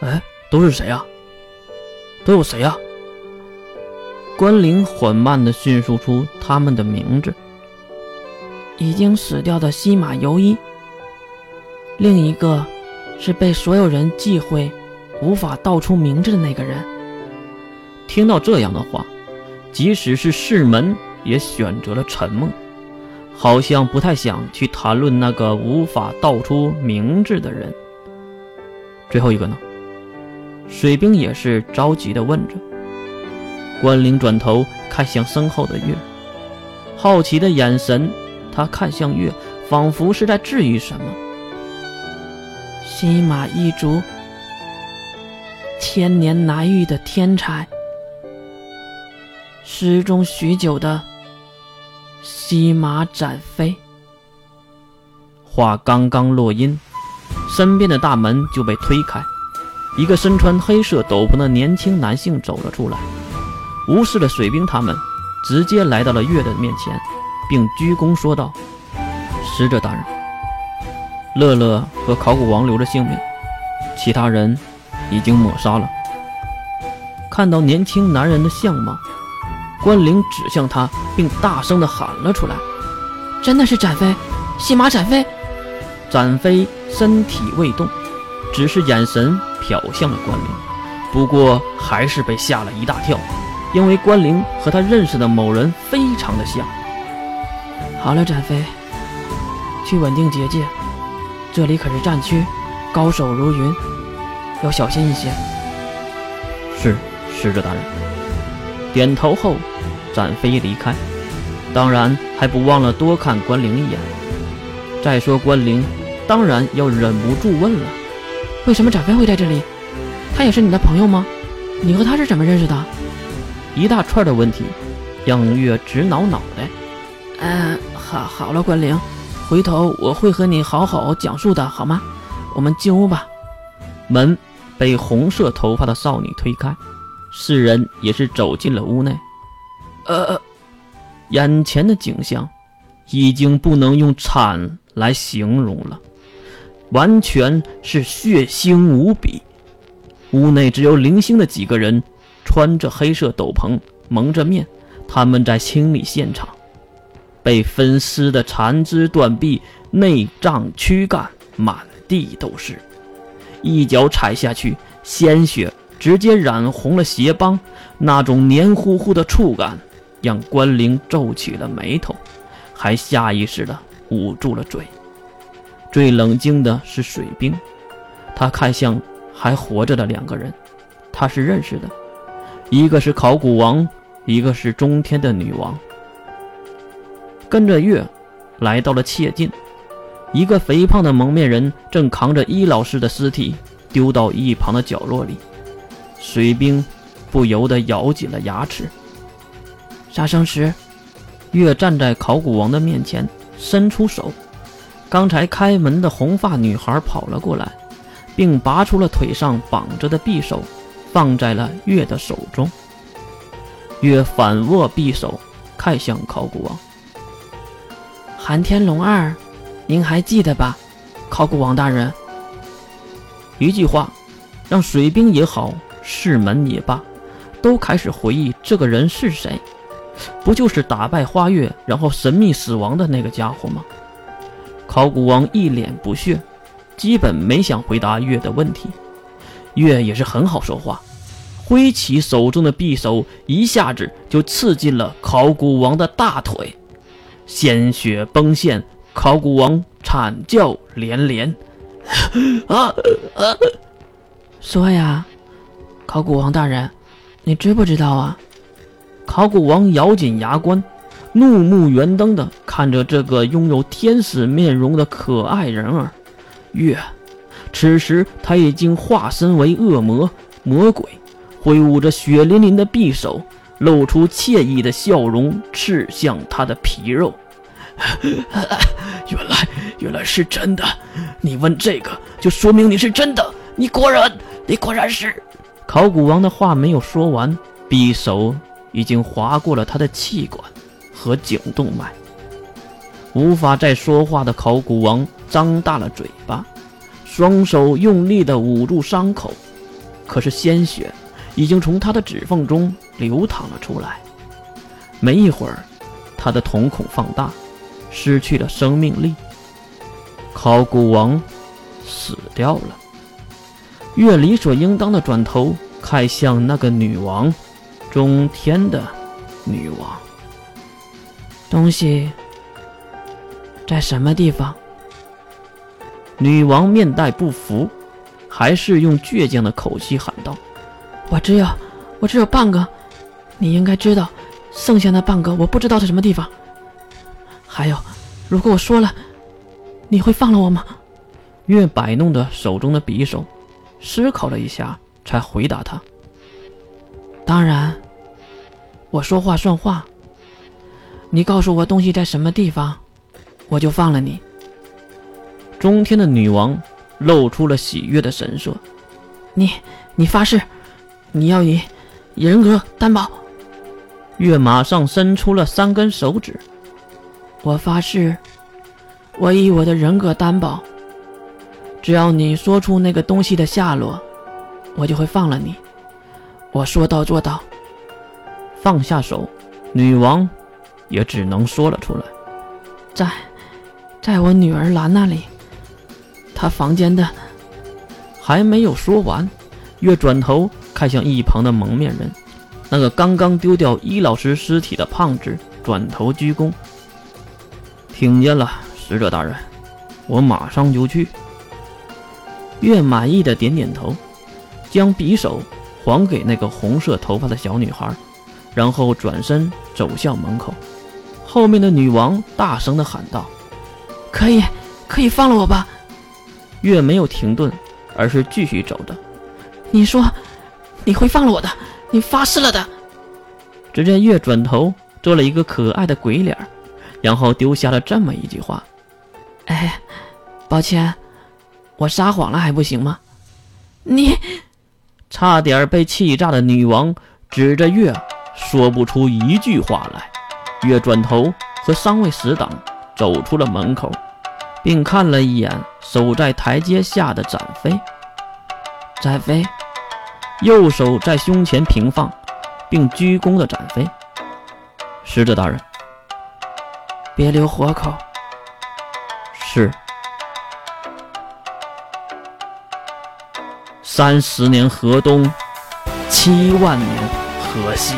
哎，都是谁啊？都有谁啊？关灵缓慢地叙述出他们的名字：已经死掉的西马游一，另一个是被所有人忌讳、无法道出名字的那个人。听到这样的话，即使是世门也选择了沉默，好像不太想去谈论那个无法道出名字的人。最后一个呢？水兵也是着急地问着。关灵转头看向身后的月，好奇的眼神，他看向月，仿佛是在质疑什么。西马一族，千年难遇的天才，失踪许久的西马展飞。话刚刚落音，身边的大门就被推开，一个身穿黑色斗篷的年轻男性走了出来。无视了水兵，他们直接来到了月的面前，并鞠躬说道：“使者大人，乐乐和考古王留着性命，其他人已经抹杀了。”看到年轻男人的相貌，关灵指向他，并大声地喊了出来：“真的是展飞，西马展飞！”展飞身体未动，只是眼神瞟向了关灵，不过还是被吓了一大跳。因为关灵和他认识的某人非常的像。好了，展飞，去稳定结界，这里可是战区，高手如云，要小心一些。是，使者大人。点头后，展飞离开，当然还不忘了多看关灵一眼。再说关灵，当然要忍不住问了：为什么展飞会在这里？他也是你的朋友吗？你和他是怎么认识的？一大串的问题，让月直挠脑袋。嗯，好，好了，关灵，回头我会和你好好讲述的，好吗？我们进屋吧。门被红色头发的少女推开，四人也是走进了屋内。呃，眼前的景象已经不能用惨来形容了，完全是血腥无比。屋内只有零星的几个人。穿着黑色斗篷，蒙着面，他们在清理现场，被分尸的残肢断臂、内脏躯干满地都是，一脚踩下去，鲜血直接染红了鞋帮，那种黏糊糊的触感让关灵皱起了眉头，还下意识地捂住了嘴。最冷静的是水兵，他看向还活着的两个人，他是认识的。一个是考古王，一个是中天的女王。跟着月，来到了切近，一个肥胖的蒙面人正扛着伊老师的尸体丢到一旁的角落里。水兵不由得咬紧了牙齿。杀生石，月站在考古王的面前，伸出手。刚才开门的红发女孩跑了过来，并拔出了腿上绑着的匕首。放在了月的手中，月反握匕首，看向考古王。寒天龙二，您还记得吧？考古王大人，一句话，让水兵也好，士门也罢，都开始回忆这个人是谁。不就是打败花月，然后神秘死亡的那个家伙吗？考古王一脸不屑，基本没想回答月的问题。月也是很好说话，挥起手中的匕首，一下子就刺进了考古王的大腿，鲜血崩现，考古王惨叫连连。啊啊！说呀，考古王大人，你知不知道啊？考古王咬紧牙关，怒目圆瞪的看着这个拥有天使面容的可爱人儿，月。此时，他已经化身为恶魔魔鬼，挥舞着血淋淋的匕首，露出惬意的笑容，刺向他的皮肉。原来，原来是真的！你问这个，就说明你是真的。你果然，你果然是……考古王的话没有说完，匕首已经划过了他的气管和颈动脉，无法再说话的考古王张大了嘴巴。双手用力地捂住伤口，可是鲜血已经从他的指缝中流淌了出来。没一会儿，他的瞳孔放大，失去了生命力。考古王死掉了。月理所应当的转头看向那个女王，中天的女王。东西在什么地方？女王面带不服，还是用倔强的口气喊道：“我只有，我只有半个，你应该知道，剩下那半个我不知道在什么地方。还有，如果我说了，你会放了我吗？”月摆弄着手中的匕首，思考了一下，才回答他：“当然，我说话算话。你告诉我东西在什么地方，我就放了你。”中天的女王露出了喜悦的神色。你，你发誓，你要以人格担保。月马上伸出了三根手指。我发誓，我以我的人格担保，只要你说出那个东西的下落，我就会放了你。我说到做到。放下手，女王也只能说了出来，在，在我女儿兰那里。她房间的还没有说完，月转头看向一旁的蒙面人，那个刚刚丢掉伊老师尸体的胖子转头鞠躬。听见了，使者大人，我马上就去。月满意的点点头，将匕首还给那个红色头发的小女孩，然后转身走向门口。后面的女王大声的喊道：“可以，可以放了我吧！”月没有停顿，而是继续走着。你说你会放了我的，你发誓了的。只见月转头做了一个可爱的鬼脸，然后丢下了这么一句话：“哎，抱歉，我撒谎了还不行吗？”你差点被气炸的女王指着月说不出一句话来。月转头和三位死党走出了门口。并看了一眼守在台阶下的展飞，展飞，右手在胸前平放，并鞠躬的展飞。使者大人，别留活口。是。三十年河东，七万年河西。